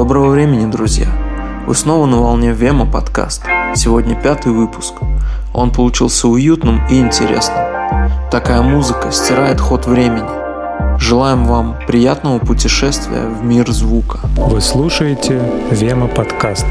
Доброго времени, друзья! Вы снова на волне Вема подкаст. Сегодня пятый выпуск. Он получился уютным и интересным. Такая музыка стирает ход времени. Желаем вам приятного путешествия в мир звука. Вы слушаете Вема подкаст.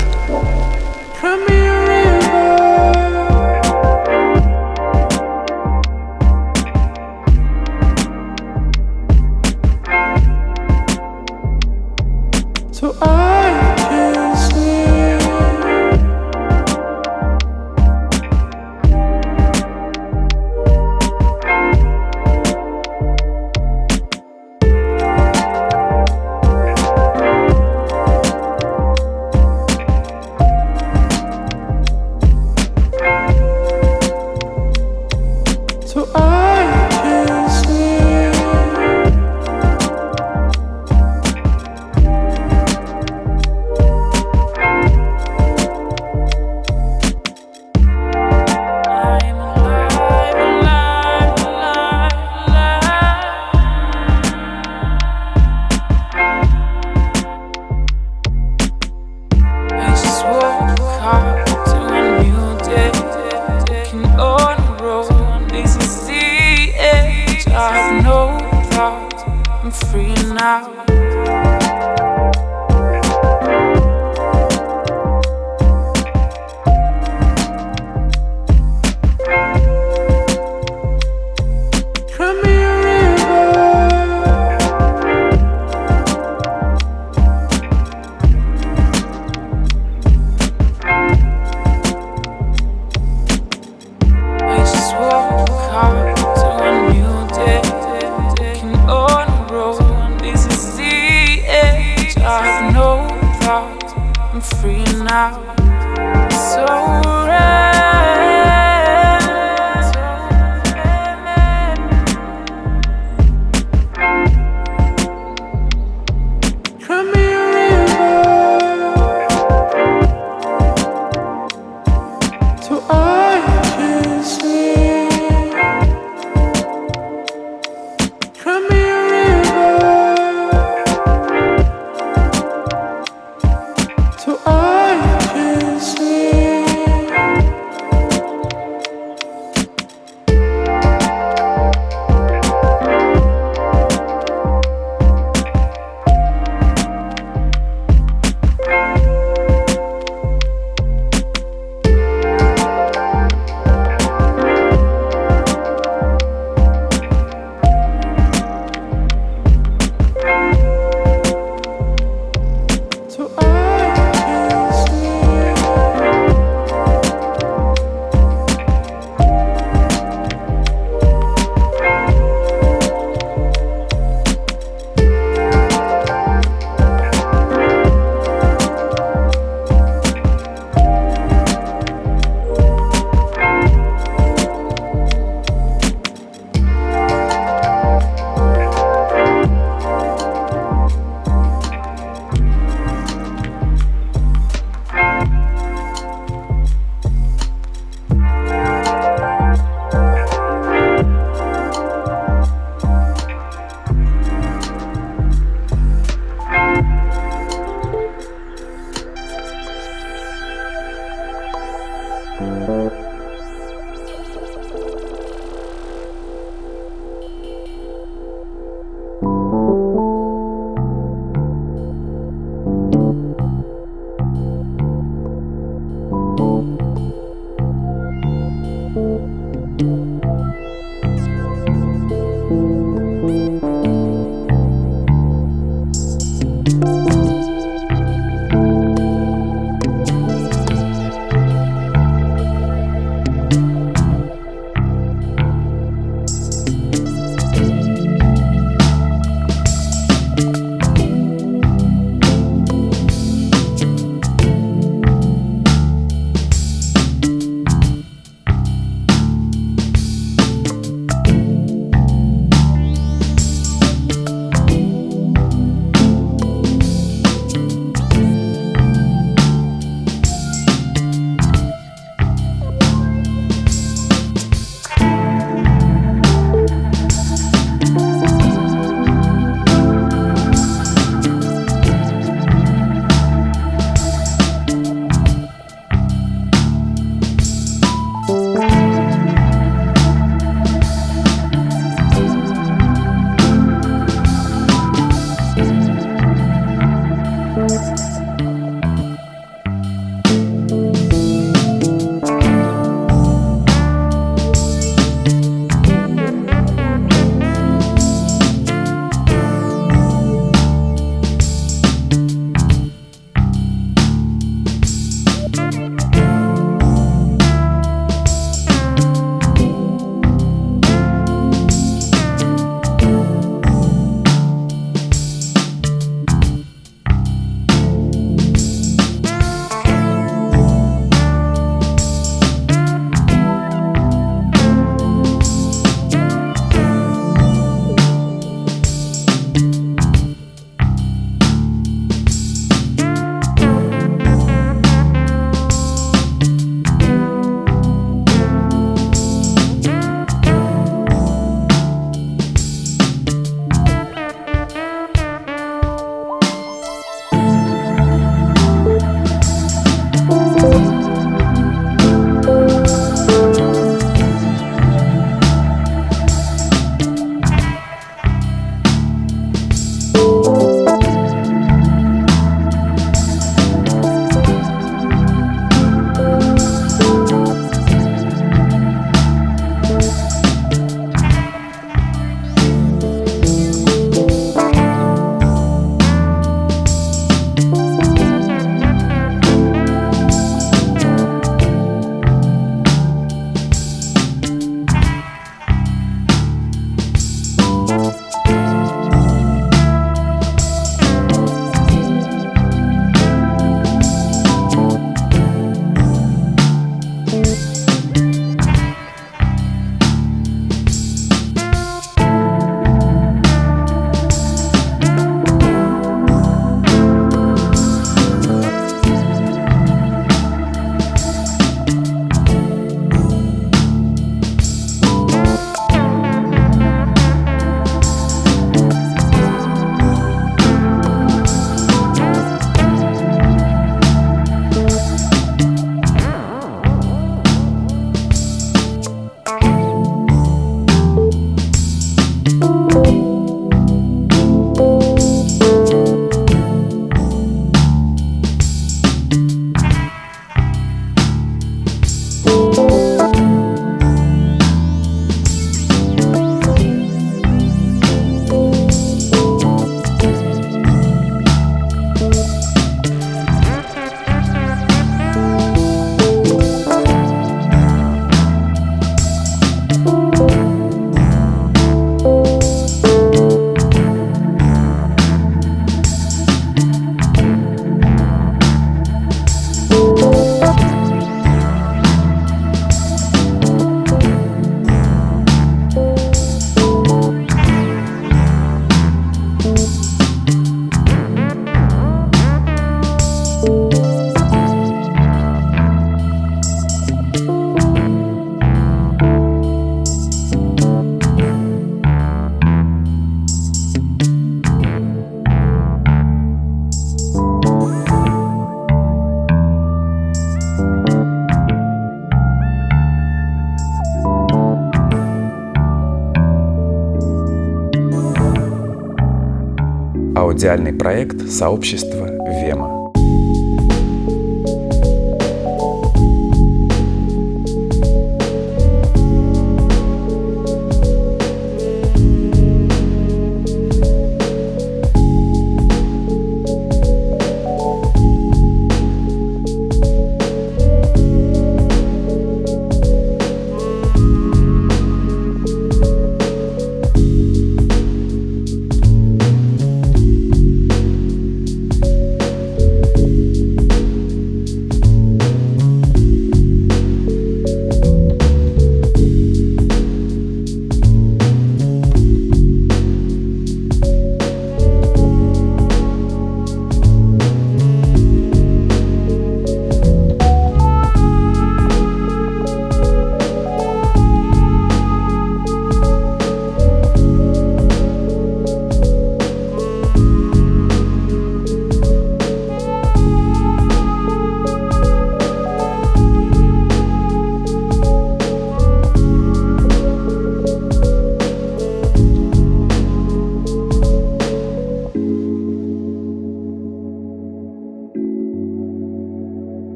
Аудиальный проект сообщества Вема.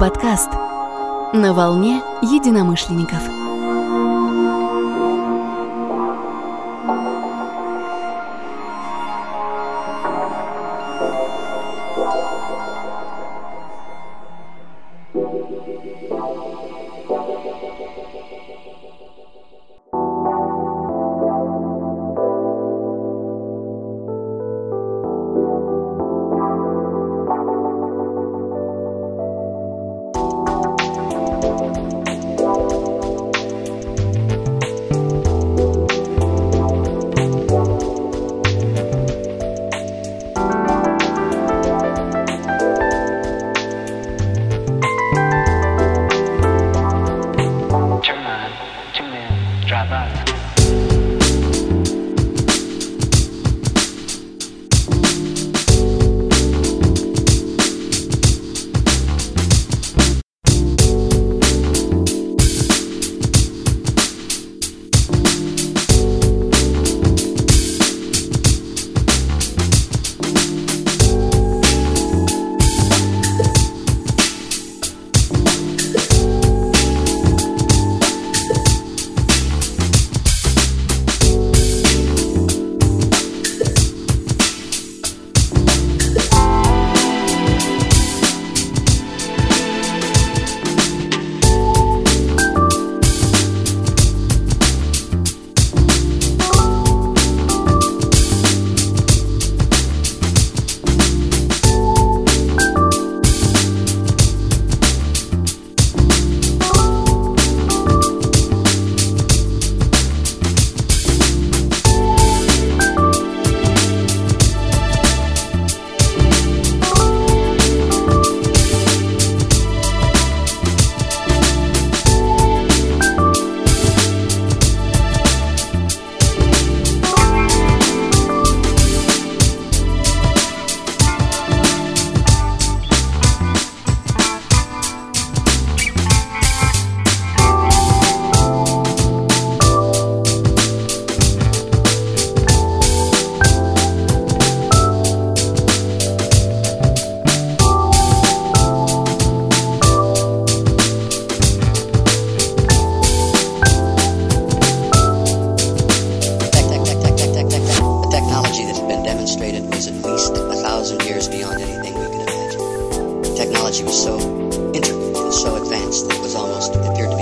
Подкаст на волне единомышленников. illustrated was at least a thousand years beyond anything we could imagine. Technology was so intricate and so advanced that it was almost, it appeared to be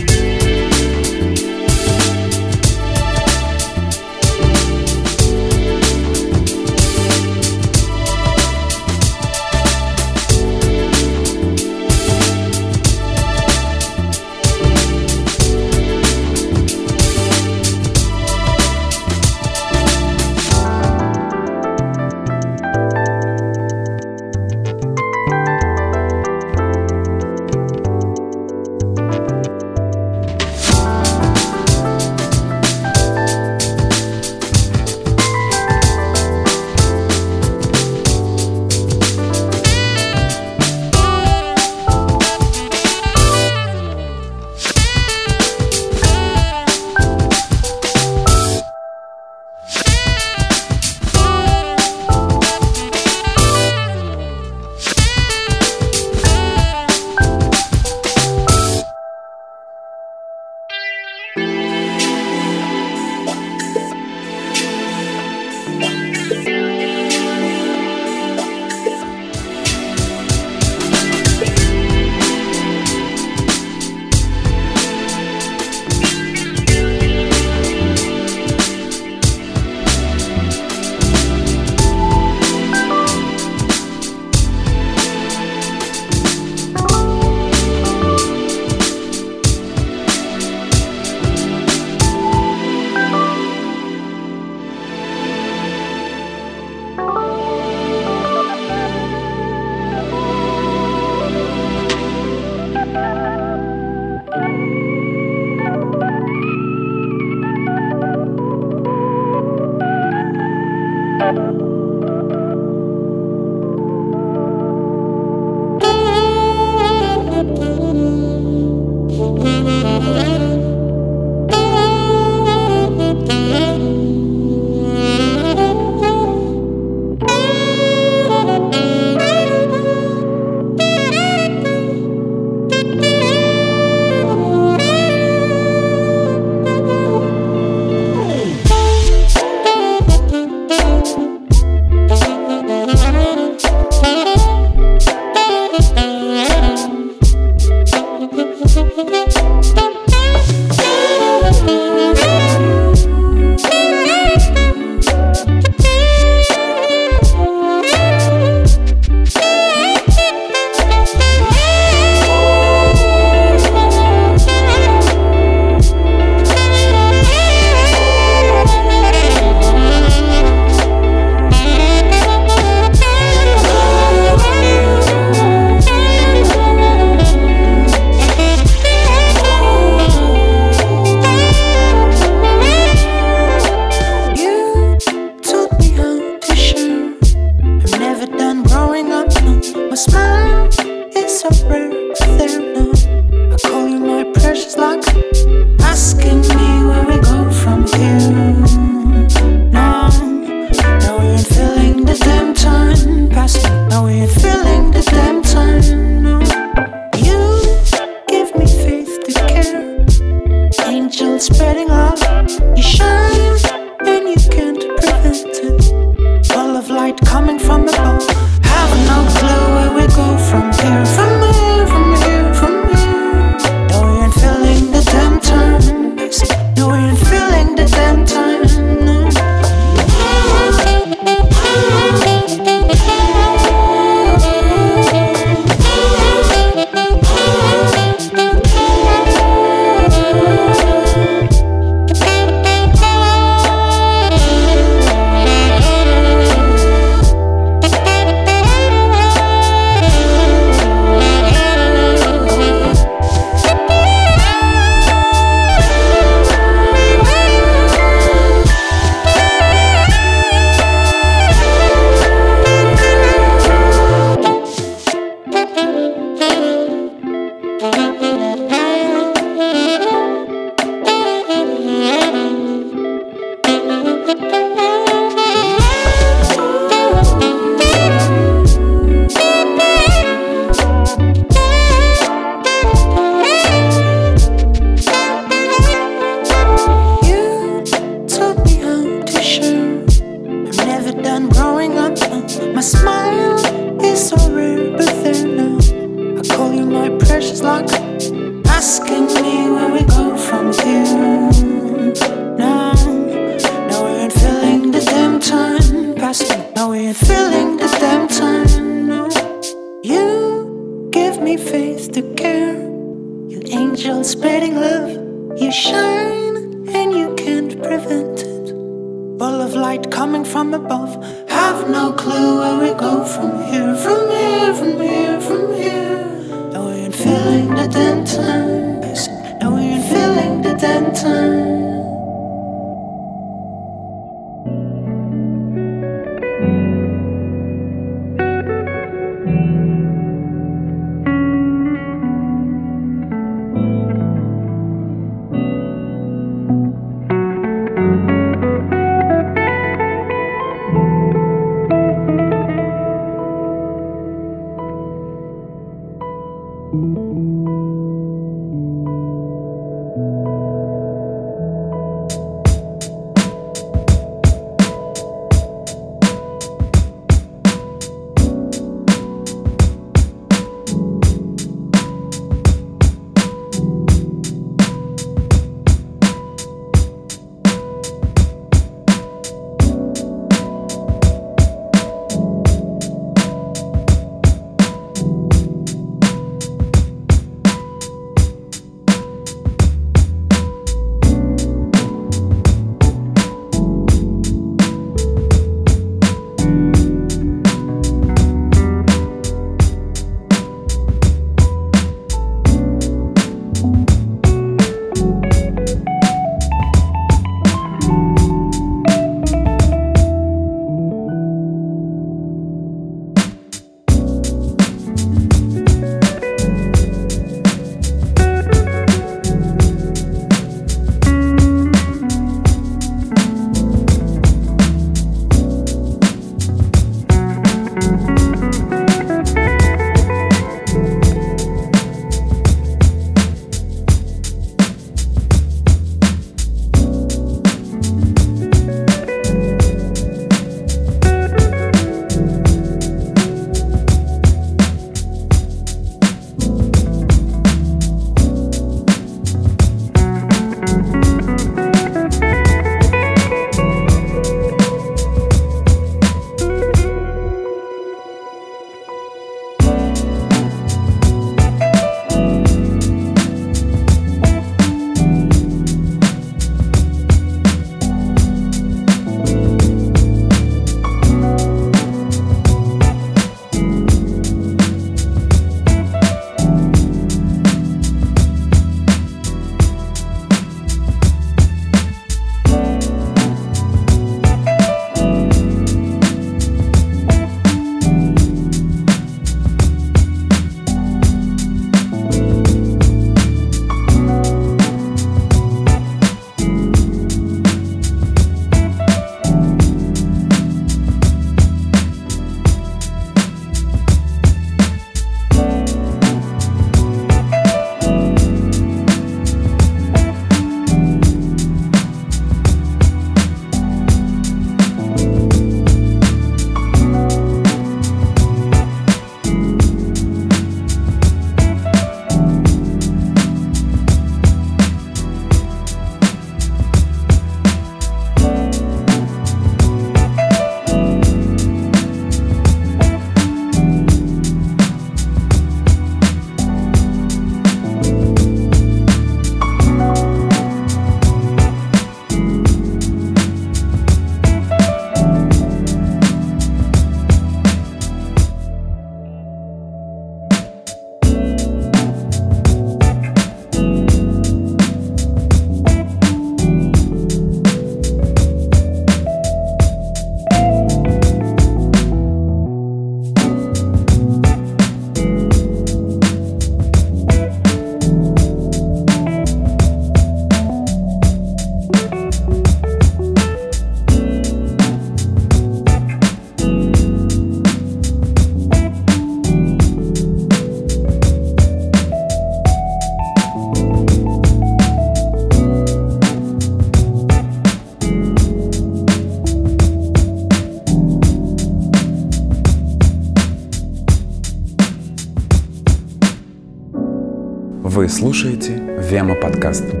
Вы слушаете Вема подкаст.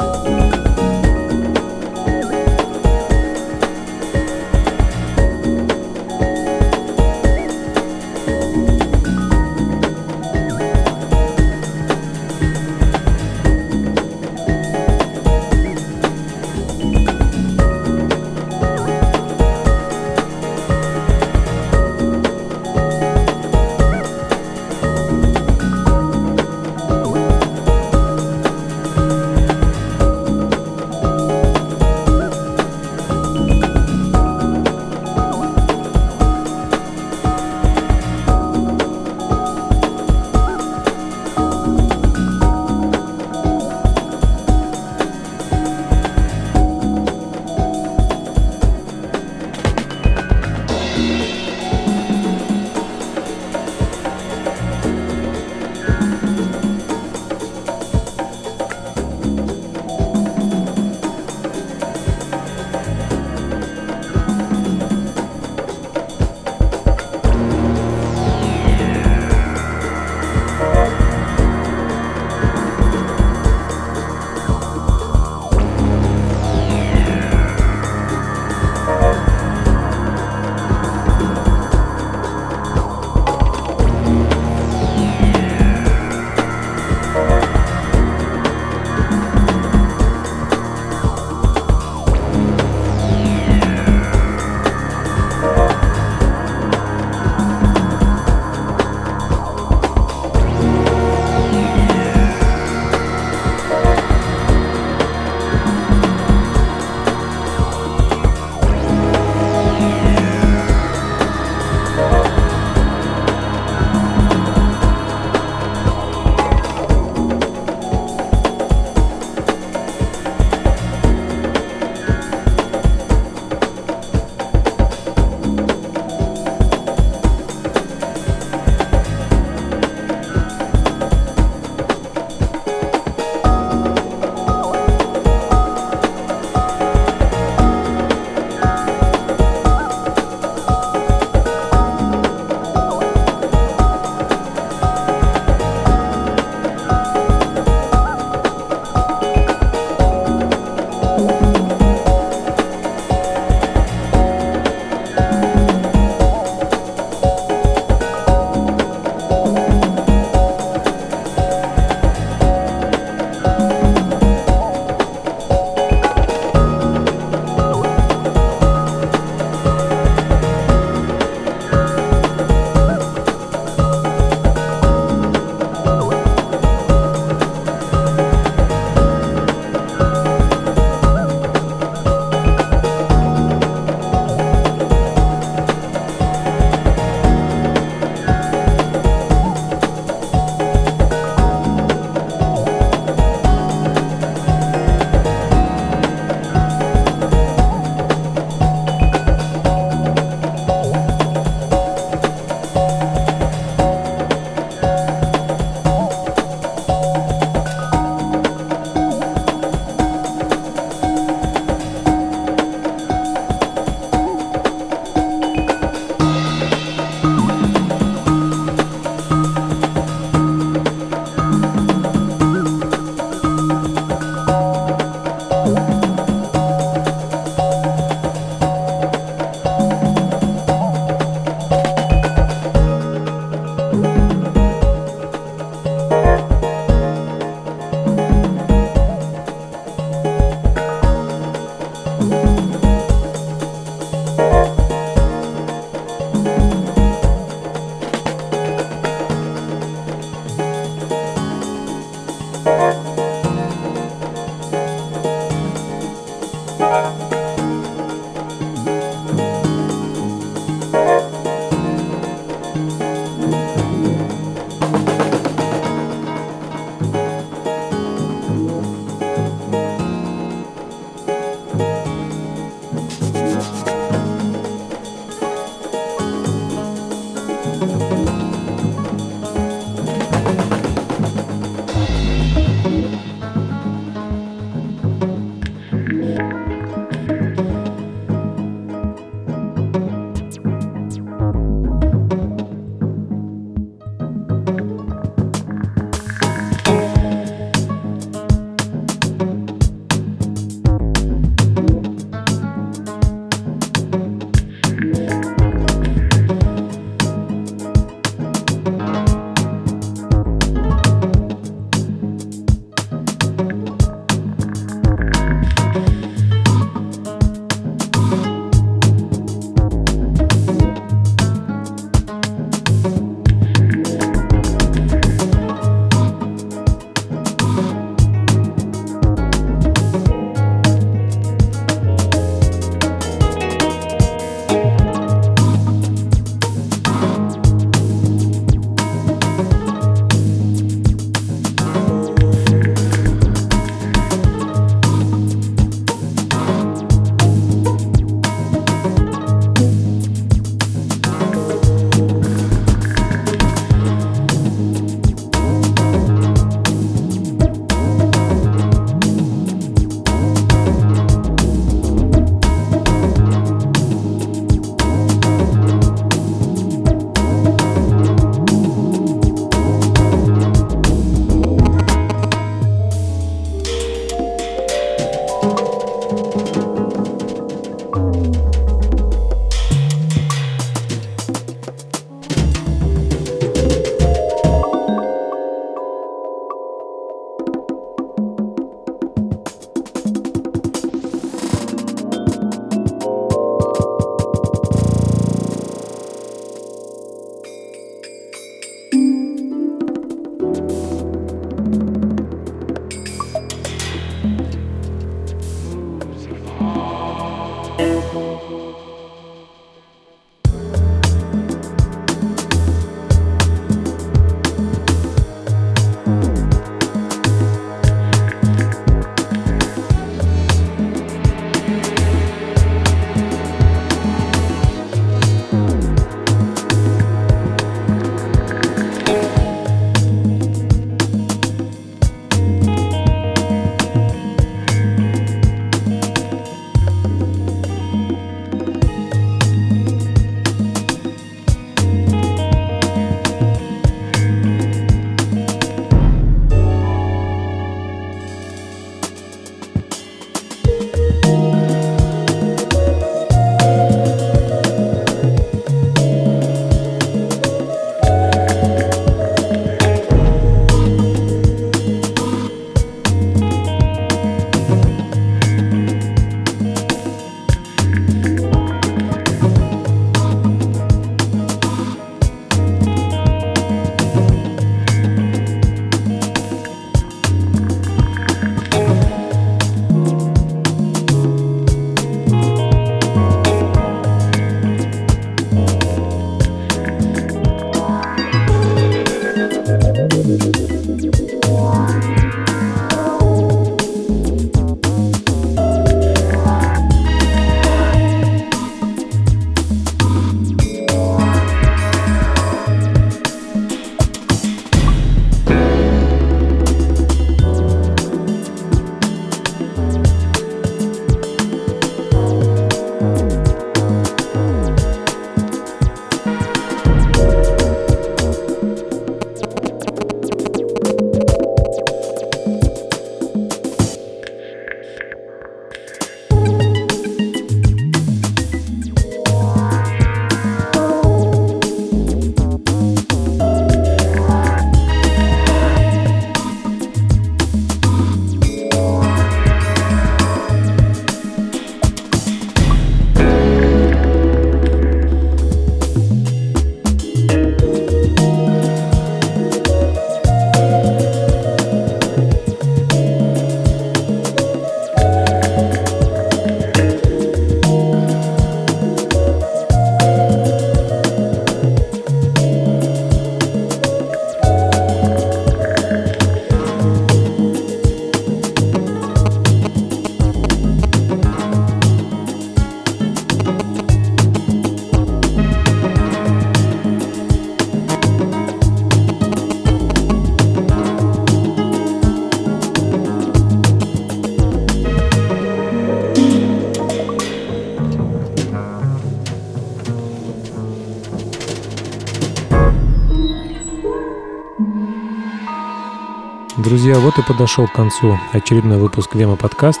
Друзья, вот и подошел к концу очередной выпуск Вема подкаст.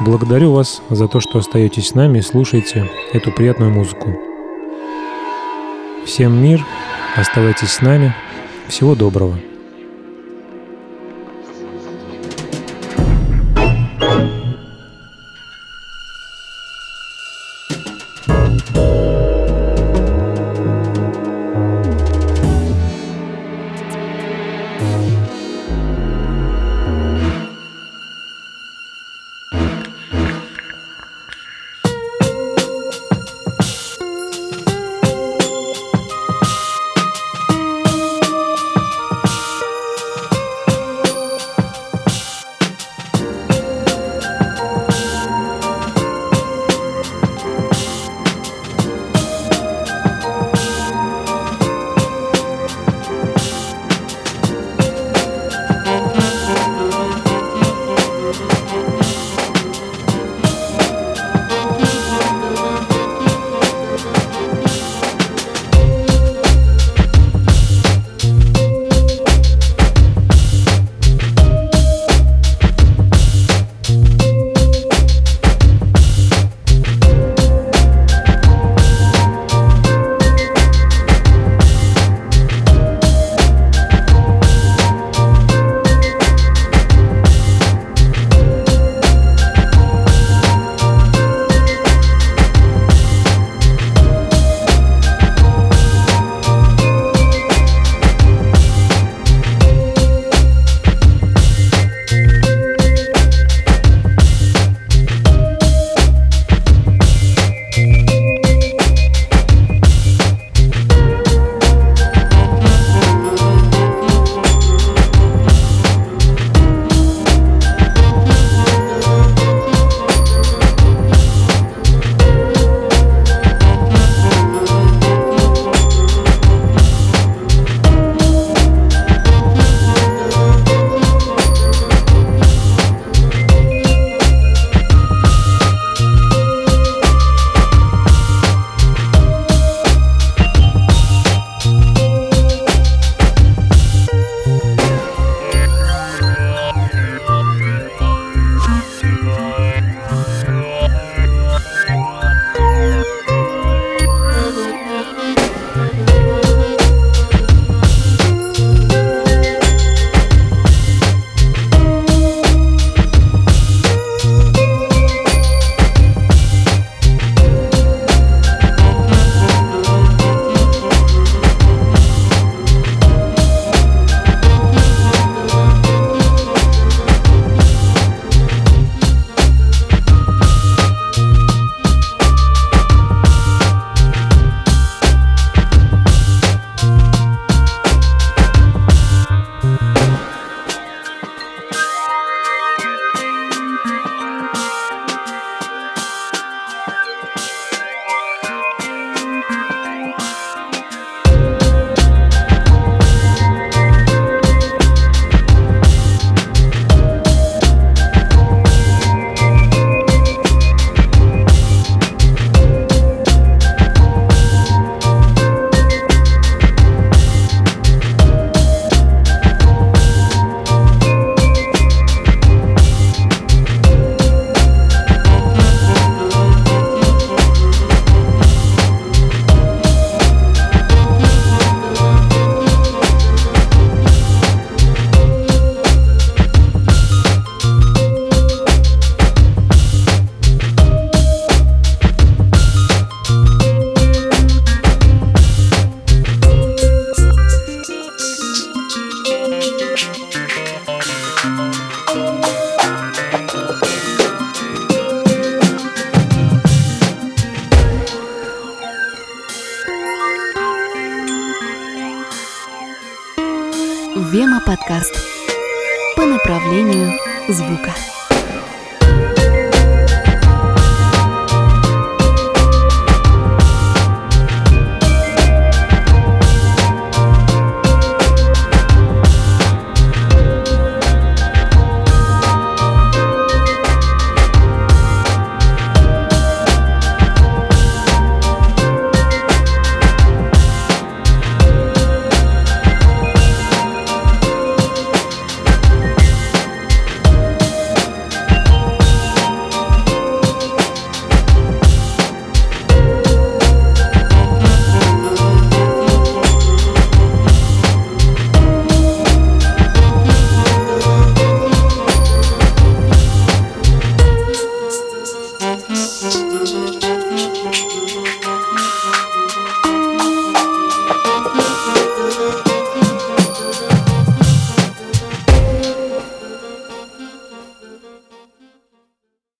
Благодарю вас за то, что остаетесь с нами и слушаете эту приятную музыку. Всем мир, оставайтесь с нами. Всего доброго.